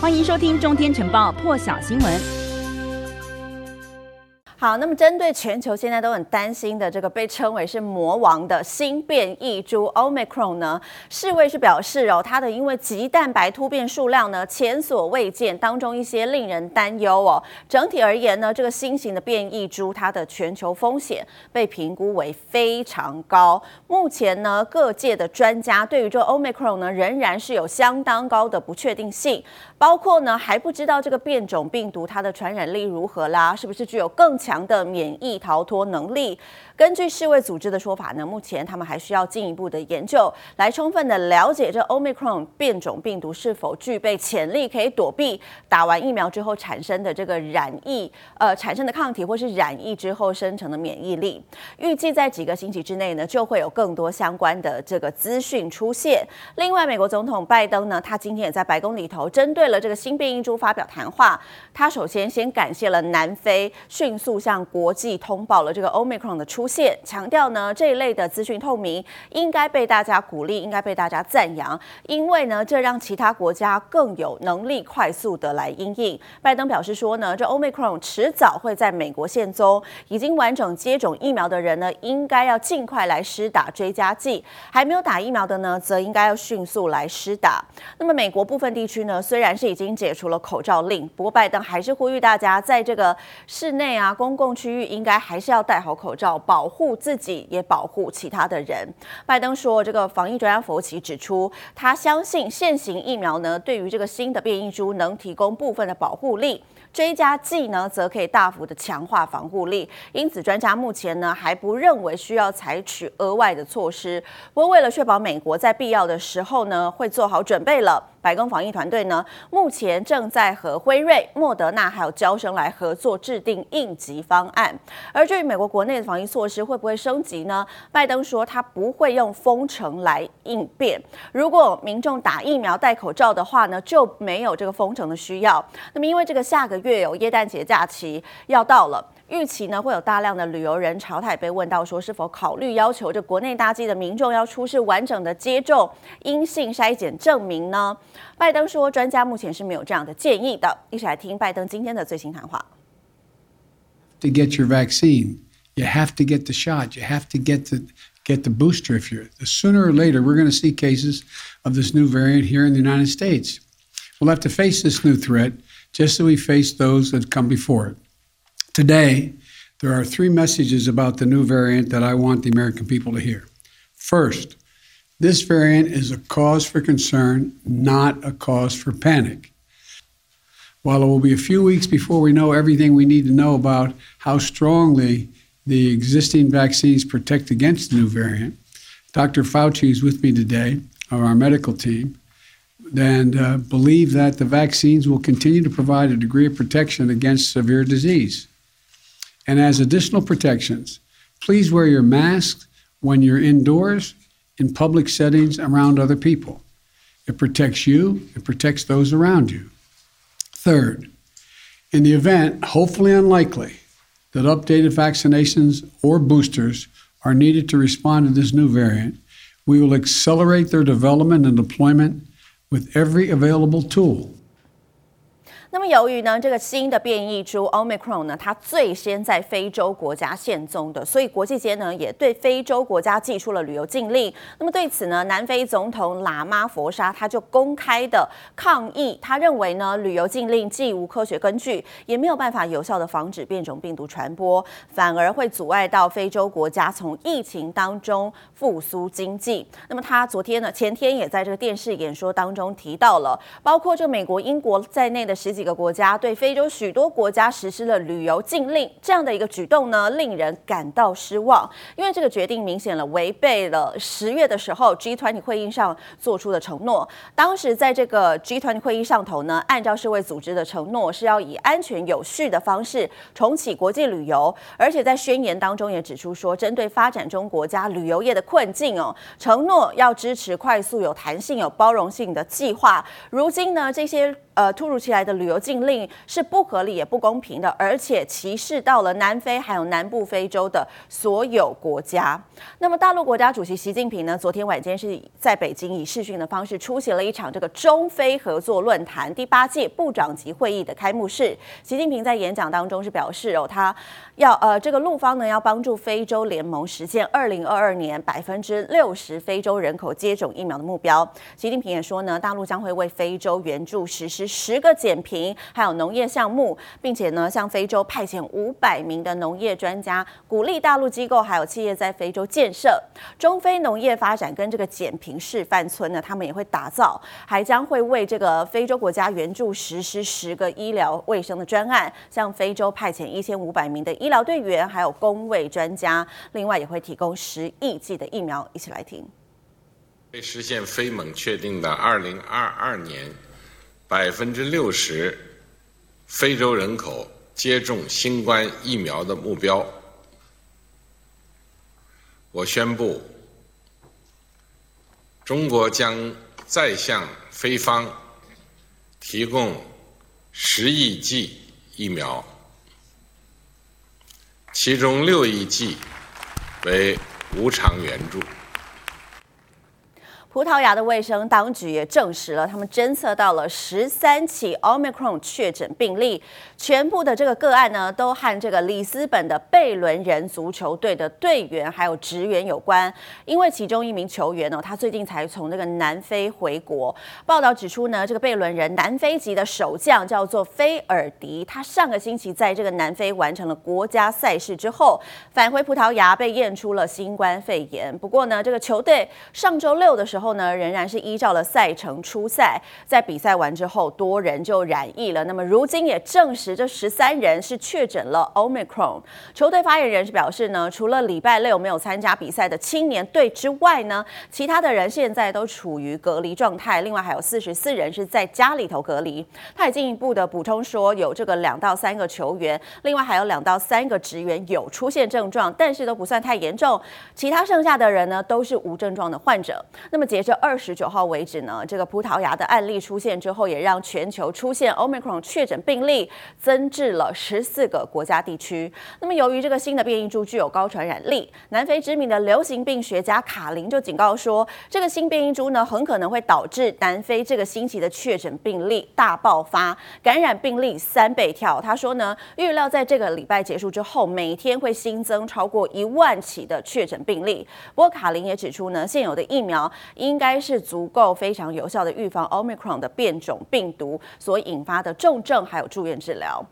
欢迎收听《中天晨报》破晓新闻。好，那么针对全球现在都很担心的这个被称为是魔王的新变异株 Omicron 呢，世卫是表示哦，它的因为棘蛋白突变数量呢前所未见，当中一些令人担忧哦。整体而言呢，这个新型的变异株它的全球风险被评估为非常高。目前呢，各界的专家对于这个 Omicron 呢仍然是有相当高的不确定性，包括呢还不知道这个变种病毒它的传染力如何啦，是不是具有更强的免疫逃脱能力。根据世卫组织的说法呢，目前他们还需要进一步的研究，来充分的了解这 Omicron 变种病毒是否具备潜力，可以躲避打完疫苗之后产生的这个染疫，呃，产生的抗体或是染疫之后生成的免疫力。预计在几个星期之内呢，就会有更多相关的这个资讯出现。另外，美国总统拜登呢，他今天也在白宫里头针对为了这个新变异株发表谈话。他首先先感谢了南非迅速。向国际通报了这个 Omicron 的出现，强调呢这一类的资讯透明应该被大家鼓励，应该被大家赞扬，因为呢这让其他国家更有能力快速的来应应。拜登表示说呢，这 Omicron 迟早会在美国现踪，已经完整接种疫苗的人呢，应该要尽快来施打追加剂，还没有打疫苗的呢，则应该要迅速来施打。那么美国部分地区呢，虽然是已经解除了口罩令，不过拜登还是呼吁大家在这个室内啊公共区域应该还是要戴好口罩，保护自己，也保护其他的人。拜登说，这个防疫专家佛奇指出，他相信现行疫苗呢，对于这个新的变异株能提供部分的保护力。追加剂呢，则可以大幅的强化防护力，因此专家目前呢还不认为需要采取额外的措施。不过，为了确保美国在必要的时候呢会做好准备了，白宫防疫团队呢目前正在和辉瑞、莫德纳还有交生来合作制定应急方案。而至于美国国内的防疫措施会不会升级呢？拜登说他不会用封城来应变。如果民众打疫苗、戴口罩的话呢，就没有这个封城的需要。那么，因为这个下个月。月有耶诞节假期要到了，预期呢会有大量的旅游人潮。他也被问到说，是否考虑要求这国内搭机的民众要出示完整的接种阴性筛检证明呢？拜登说，专家目前是没有这样的建议的。一起来听拜登今天的最新谈话。To get your vaccine, you have to get the shot. You have to get the get the booster. If you're sooner or later, we're going to see cases of this new variant here in the United States. We'll have to face this new threat. just as we face those that come before it. Today, there are three messages about the new variant that I want the American people to hear. First, this variant is a cause for concern, not a cause for panic. While it will be a few weeks before we know everything we need to know about how strongly the existing vaccines protect against the new variant, Dr. Fauci is with me today, of our medical team, and uh, believe that the vaccines will continue to provide a degree of protection against severe disease. And as additional protections, please wear your mask when you're indoors, in public settings, around other people. It protects you, it protects those around you. Third, in the event, hopefully unlikely, that updated vaccinations or boosters are needed to respond to this new variant, we will accelerate their development and deployment with every available tool 那么，由于呢，这个新的变异株 Omicron 呢，它最先在非洲国家现踪的，所以国际间呢也对非洲国家寄出了旅游禁令。那么对此呢，南非总统喇嘛福沙他就公开的抗议，他认为呢，旅游禁令既无科学根据，也没有办法有效的防止变种病毒传播，反而会阻碍到非洲国家从疫情当中复苏经济。那么他昨天呢，前天也在这个电视演说当中提到了，包括这美国、英国在内的十几个国家对非洲许多国家实施了旅游禁令，这样的一个举动呢，令人感到失望，因为这个决定明显了违背了十月的时候 G20 会议上做出的承诺。当时在这个 G20 会议上头呢，按照世卫组织的承诺，是要以安全有序的方式重启国际旅游，而且在宣言当中也指出说，针对发展中国家旅游业的困境哦，承诺要支持快速、有弹性、有包容性的计划。如今呢，这些。呃突如其来的旅游禁令是不合理也不公平的，而且歧视到了南非还有南部非洲的所有国家。那么大陆国家主席习近平呢，昨天晚间是在北京以视讯的方式出席了一场这个中非合作论坛第八届部长级会议的开幕式。习近平在演讲当中是表示哦，他要呃这个陆方呢要帮助非洲联盟实现二零二二年百分之六十非洲人口接种疫苗的目标。习近平也说呢，大陆将会为非洲援助实施十个减贫还有农业项目，并且呢向非洲派遣五百名的农业专家，鼓励大陆机构还有企业在非洲建设中非农业发展跟这个减贫示范村呢，他们也会打造，还将会为这个非洲国家援助实施十个医疗卫生的专案，向非洲派遣一千五百名的医疗队员还有公卫专家，另外也会提供十亿剂的疫苗。一起来听。为实现非盟确定的二零二二年百分之六十非洲人口接种新冠疫苗的目标，我宣布，中国将再向非方提供十亿剂疫苗，其中六亿剂为无偿援助。葡萄牙的卫生当局也证实了，他们侦测到了十三起 Omicron 确诊病例，全部的这个个案呢，都和这个里斯本的贝伦人足球队的队员还有职员有关。因为其中一名球员呢，他最近才从那个南非回国。报道指出呢，这个贝伦人南非籍的守将叫做菲尔迪，他上个星期在这个南非完成了国家赛事之后，返回葡萄牙被验出了新冠肺炎。不过呢，这个球队上周六的时候。后呢，仍然是依照了赛程出赛。在比赛完之后，多人就染疫了。那么如今也证实，这十三人是确诊了 Omicron。球队发言人是表示呢，除了礼拜六没有参加比赛的青年队之外呢，其他的人现在都处于隔离状态。另外还有四十四人是在家里头隔离。他也进一步的补充说，有这个两到三个球员，另外还有两到三个职员有出现症状，但是都不算太严重。其他剩下的人呢，都是无症状的患者。那么截至二十九号为止呢，这个葡萄牙的案例出现之后，也让全球出现 Omicron 确诊病例增至了十四个国家地区。那么，由于这个新的变异株具有高传染力，南非知名的流行病学家卡林就警告说，这个新变异株呢，很可能会导致南非这个星期的确诊病例大爆发，感染病例三倍跳。他说呢，预料在这个礼拜结束之后，每天会新增超过一万起的确诊病例。不过，卡林也指出呢，现有的疫苗。应该是足够非常有效的预防 Omicron 的变种病毒所引发的重症，还有住院治疗。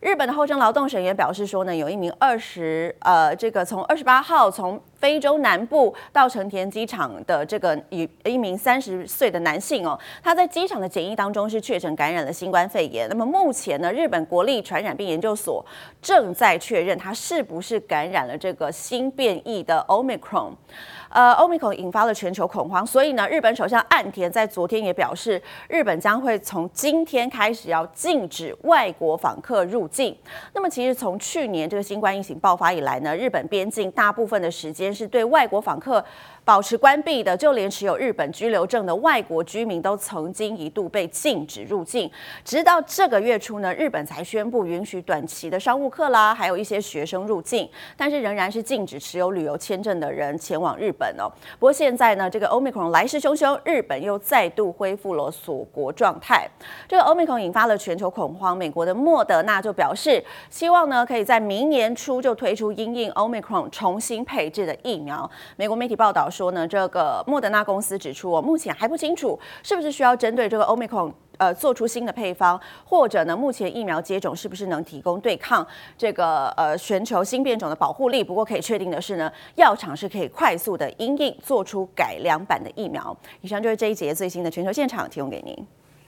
日本的厚生劳动省也表示说呢，有一名二十呃，这个从二十八号从非洲南部到成田机场的这个一一名三十岁的男性哦，他在机场的检疫当中是确诊感染了新冠肺炎。那么目前呢，日本国立传染病研究所正在确认他是不是感染了这个新变异的 Omicron。呃，Omicron 引发了全球恐慌，所以呢，日本首相岸田在昨天也表示，日本将会从今天开始要禁止外国访客入境。那么，其实从去年这个新冠疫情爆发以来呢，日本边境大部分的时间是对外国访客保持关闭的，就连持有日本居留证的外国居民都曾经一度被禁止入境。直到这个月初呢，日本才宣布允许短期的商务客啦，还有一些学生入境，但是仍然是禁止持有旅游签证的人前往日本哦。不过现在呢，这个 Omicron 来势汹汹，日本又再度恢复了锁国状态。这个 Omicron 引发了全球恐慌，美国的莫德纳就表示，希望呢可以在明年初就推出因应 Omicron 重新配置的疫苗。美国媒体报道说。呢，这个莫德纳公司指出，我目前还不清楚是不是需要针对这个 Omicron 呃做出新的配方，或者呢，目前疫苗接种是不是能提供对抗这个呃全球新变种的保护力？不过可以确定的是呢，药厂是可以快速的因应做出改良版的疫苗。以上就是这一节最新的全球现场，提供给您。